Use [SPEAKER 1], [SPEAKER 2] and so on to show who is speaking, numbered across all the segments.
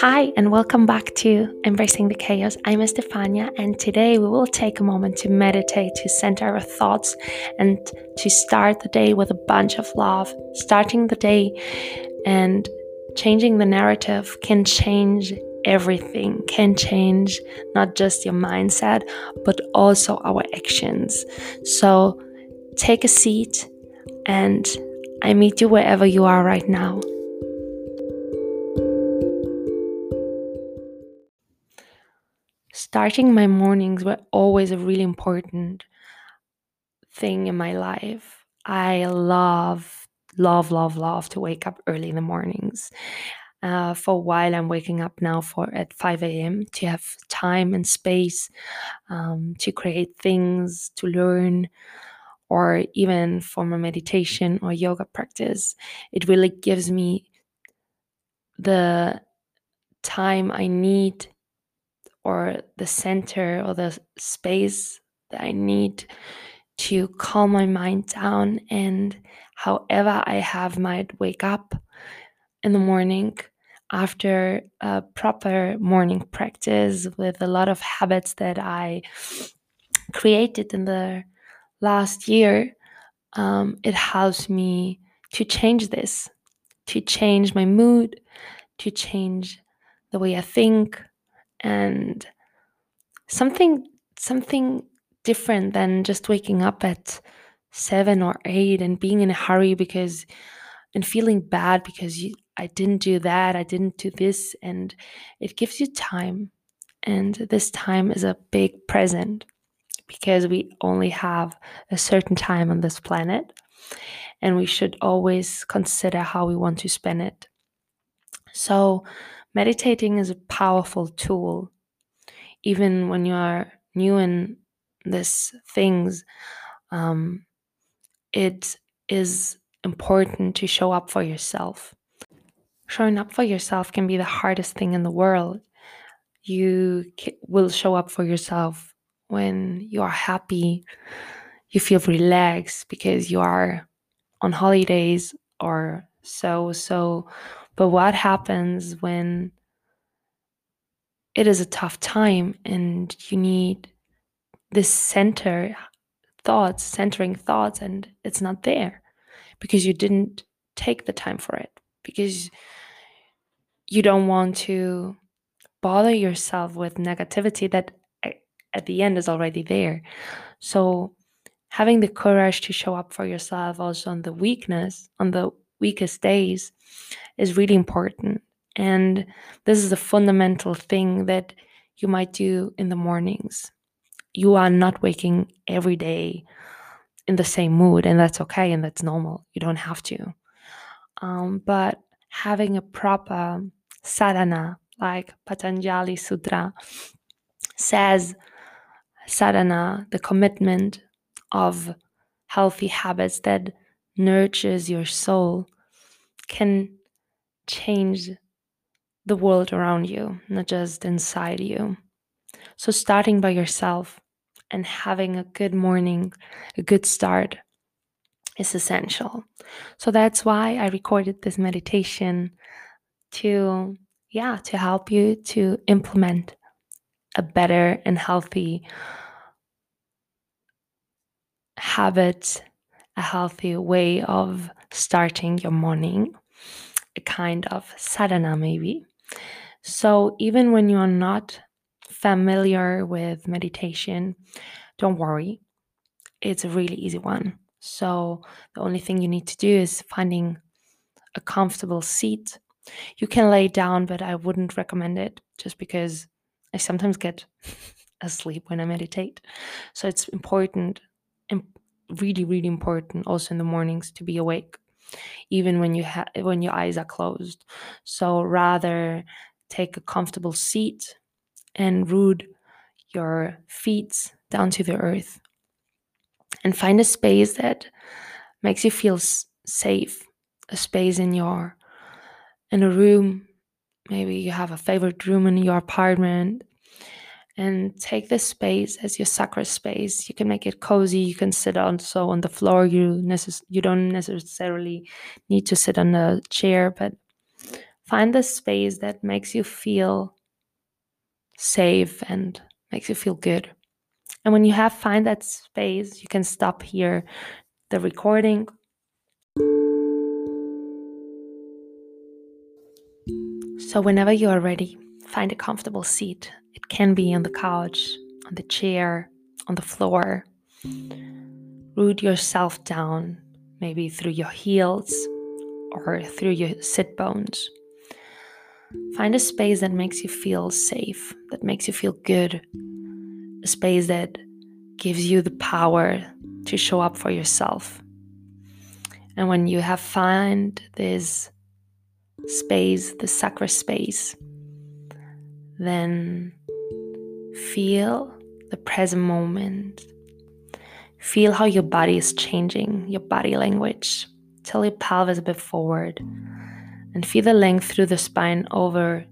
[SPEAKER 1] Hi, and welcome back to Embracing the Chaos. I'm Estefania, and today we will take a moment to meditate, to center our thoughts, and to start the day with a bunch of love. Starting the day and changing the narrative can change everything, can change not just your mindset, but also our actions. So take a seat, and I meet you wherever you are right now. Starting my mornings were always a really important thing in my life. I love, love, love, love to wake up early in the mornings. Uh, for a while, I'm waking up now for at 5 a.m. to have time and space um, to create things, to learn, or even for my meditation or yoga practice. It really gives me the time I need or the center or the space that I need to calm my mind down. And however I have might wake up in the morning after a proper morning practice with a lot of habits that I created in the last year, um, it helps me to change this, to change my mood, to change the way I think, and something something different than just waking up at seven or eight and being in a hurry because and feeling bad because you, I didn't do that, I didn't do this, and it gives you time. And this time is a big present because we only have a certain time on this planet, and we should always consider how we want to spend it. So, meditating is a powerful tool. Even when you are new in these things um, it is important to show up for yourself. Showing up for yourself can be the hardest thing in the world. You will show up for yourself when you are happy. You feel relaxed because you are on holidays or so so but what happens when it is a tough time and you need this center thoughts, centering thoughts, and it's not there because you didn't take the time for it, because you don't want to bother yourself with negativity that at the end is already there. So, having the courage to show up for yourself also on the weakness, on the weakest days, is really important. And this is a fundamental thing that you might do in the mornings. You are not waking every day in the same mood, and that's okay and that's normal. You don't have to. Um, but having a proper sadhana, like Patanjali Sutra says, sadhana, the commitment of healthy habits that nurtures your soul, can change the world around you, not just inside you. So, starting by yourself and having a good morning, a good start is essential. So, that's why I recorded this meditation to, yeah, to help you to implement a better and healthy habit, a healthy way of starting your morning, a kind of sadhana, maybe. So, even when you're not familiar with meditation, don't worry. It's a really easy one. So, the only thing you need to do is finding a comfortable seat. You can lay down, but I wouldn't recommend it just because I sometimes get asleep when I meditate. So, it's important, really, really important also in the mornings to be awake even when you ha- when your eyes are closed. So rather take a comfortable seat and root your feet down to the earth and find a space that makes you feel s- safe a space in your in a room maybe you have a favorite room in your apartment and take this space as your sacred space. You can make it cozy. You can sit on so on the floor. You necess- you don't necessarily need to sit on a chair, but find the space that makes you feel safe and makes you feel good. And when you have find that space, you can stop here the recording. So whenever you are ready, find a comfortable seat. It can be on the couch, on the chair, on the floor. Root yourself down, maybe through your heels or through your sit bones. Find a space that makes you feel safe, that makes you feel good, a space that gives you the power to show up for yourself. And when you have found this space, the sacred space, then feel the present moment. Feel how your body is changing, your body language. Tilt your pelvis a bit forward and feel the length through the spine over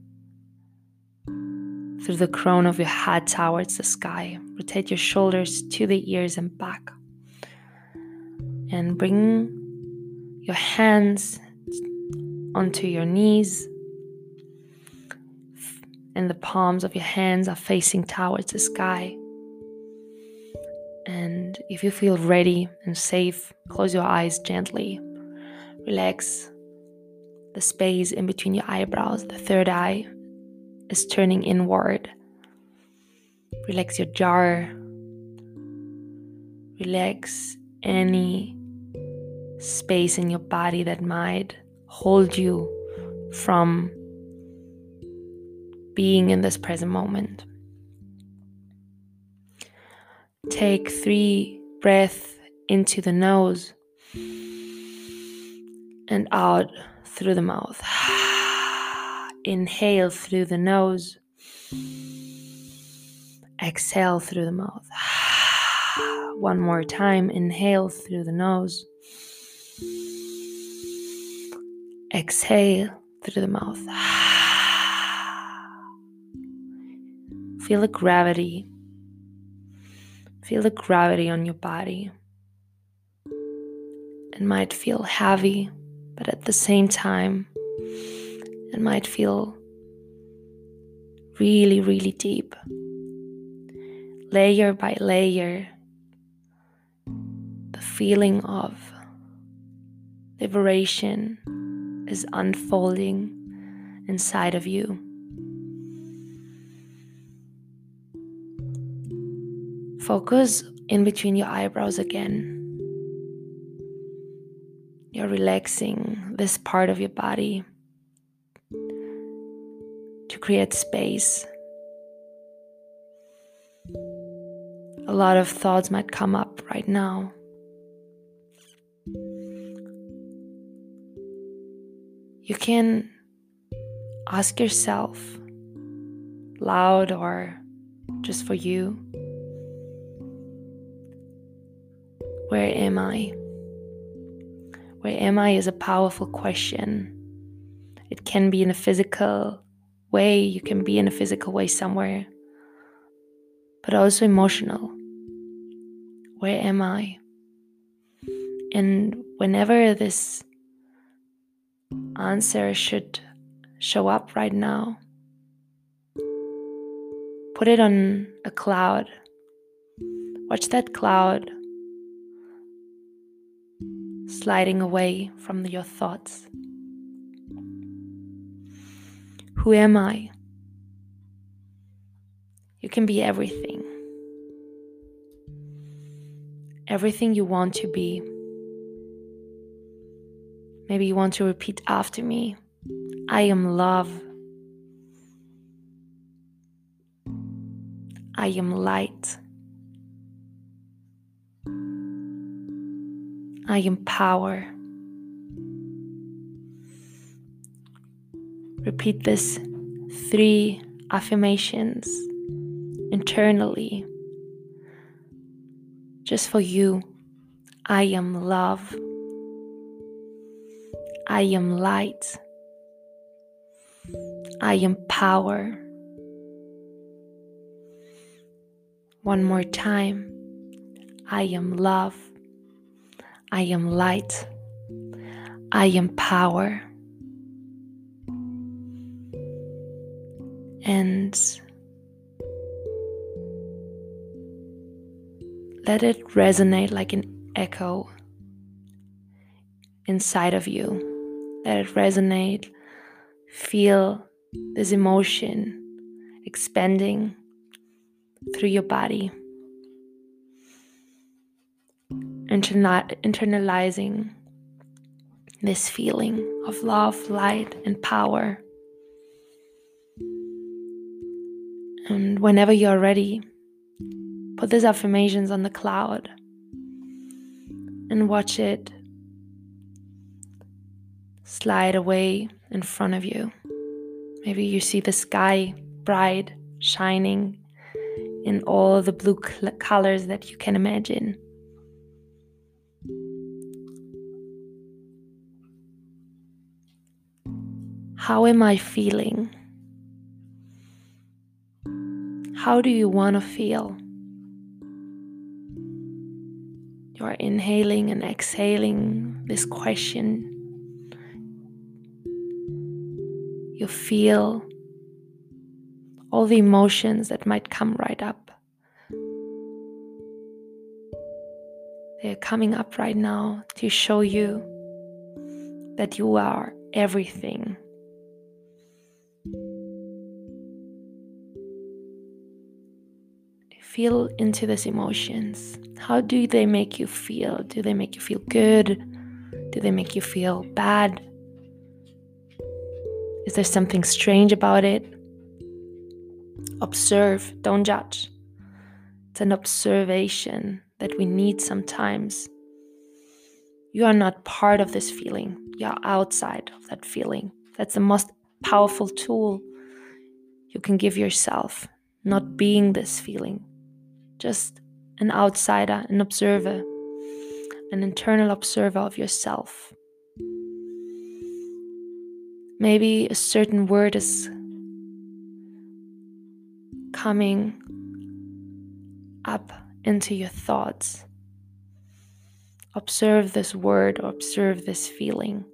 [SPEAKER 1] through the crown of your head towards the sky. Rotate your shoulders to the ears and back. And bring your hands onto your knees. And the palms of your hands are facing towards the sky. And if you feel ready and safe, close your eyes gently. Relax the space in between your eyebrows, the third eye, is turning inward. Relax your jaw. Relax any space in your body that might hold you from being in this present moment. Take three breaths into the nose and out through the mouth. Inhale through the nose. Exhale through the mouth. One more time. Inhale through the nose. Exhale through the mouth. Feel the gravity. Feel the gravity on your body. It might feel heavy, but at the same time, it might feel really, really deep. Layer by layer, the feeling of liberation is unfolding inside of you. Focus in between your eyebrows again. You're relaxing this part of your body to create space. A lot of thoughts might come up right now. You can ask yourself, loud or just for you, where am I? Where am I is a powerful question. It can be in a physical way, you can be in a physical way somewhere, but also emotional. Where am I? And whenever this answer should show up right now, put it on a cloud. Watch that cloud sliding away from your thoughts. Who am I? You can be everything. Everything you want to be. Maybe you want to repeat after me I am love. I am light. I am power. Repeat this three affirmations internally. Just for you. I am love. I am light. I am power. One more time. I am love. I am light. I am power. and let it resonate like an echo inside of you. Let it resonate. Feel this emotion expanding through your body. Interna- internalizing this feeling of love, light, and power. And whenever you're ready, put these affirmations on the cloud and watch it slide away in front of you. Maybe you see the sky bright, shining in all the blue cl- colors that you can imagine. How am I feeling? How do you want to feel? You are inhaling and exhaling this question. You feel all the emotions that might come right up. They're coming up right now to show you that you are everything. Feel into these emotions. How do they make you feel? Do they make you feel good? Do they make you feel bad? Is there something strange about it? Observe, don't judge. It's an observation that we need sometimes. You are not part of this feeling, you are outside of that feeling. That's the most powerful tool you can give yourself, not being this feeling, just an outsider, an observer, an internal observer of yourself. Maybe a certain word is coming up into your thoughts. Observe this word, observe this feeling.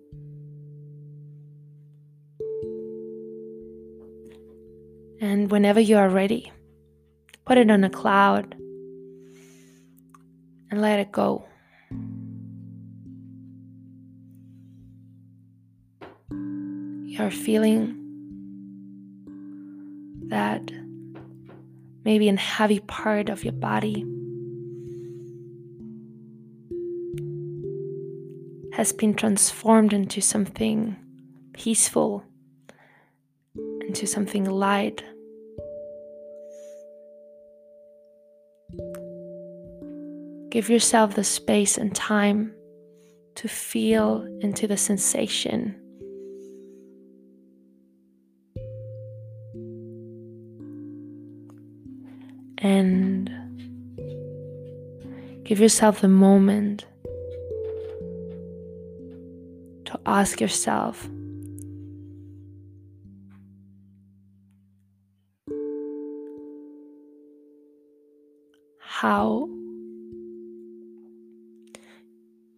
[SPEAKER 1] And whenever you are ready, put it on a cloud and let it go. You're feeling that maybe a heavy part of your body has been transformed into something peaceful, into something light. Give yourself the space and time to feel into the sensation and give yourself the moment to ask yourself how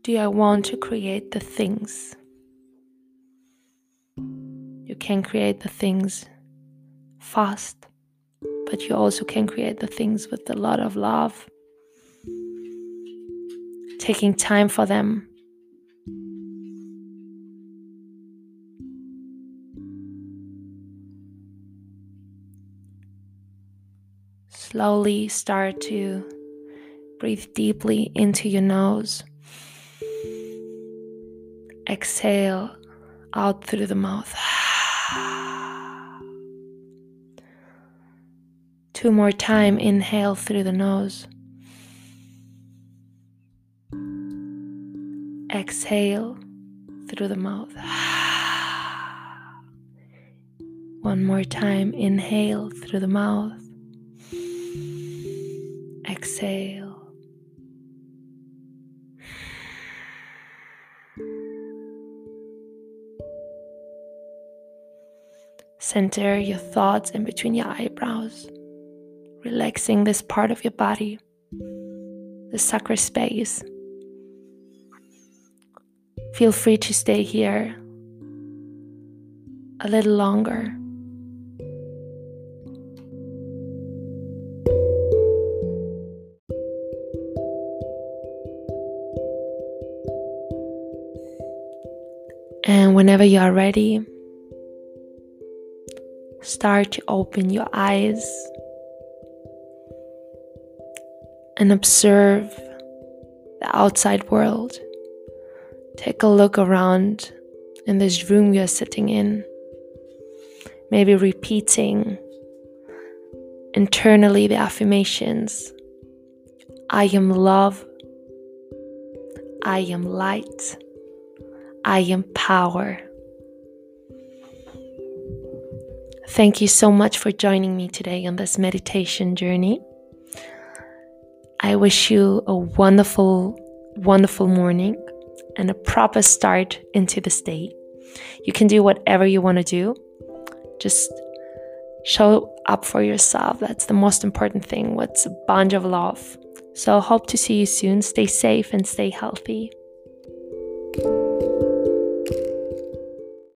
[SPEAKER 1] do I want to create the things? You can create the things fast but you also can create the things with a lot of love. Taking time for them. Slowly start to breathe deeply into your nose. Exhale out through the mouth. Two more time, inhale through the nose. Exhale through the mouth. One more time, inhale through the mouth. Exhale. Center your thoughts in between your eyebrows relaxing this part of your body, the sacral space. Feel free to stay here a little longer. And whenever you are ready, start to open your eyes and observe the outside world. Take a look around in this room you're sitting in. Maybe repeating internally the affirmations I am love, I am light, I am power. Thank you so much for joining me today on this meditation journey. I wish you a wonderful, wonderful morning and a proper start into this day. You can do whatever you want to do. Just show up for yourself. That's the most important thing. What's a bunch of love. So, hope to see you soon. Stay safe and stay healthy.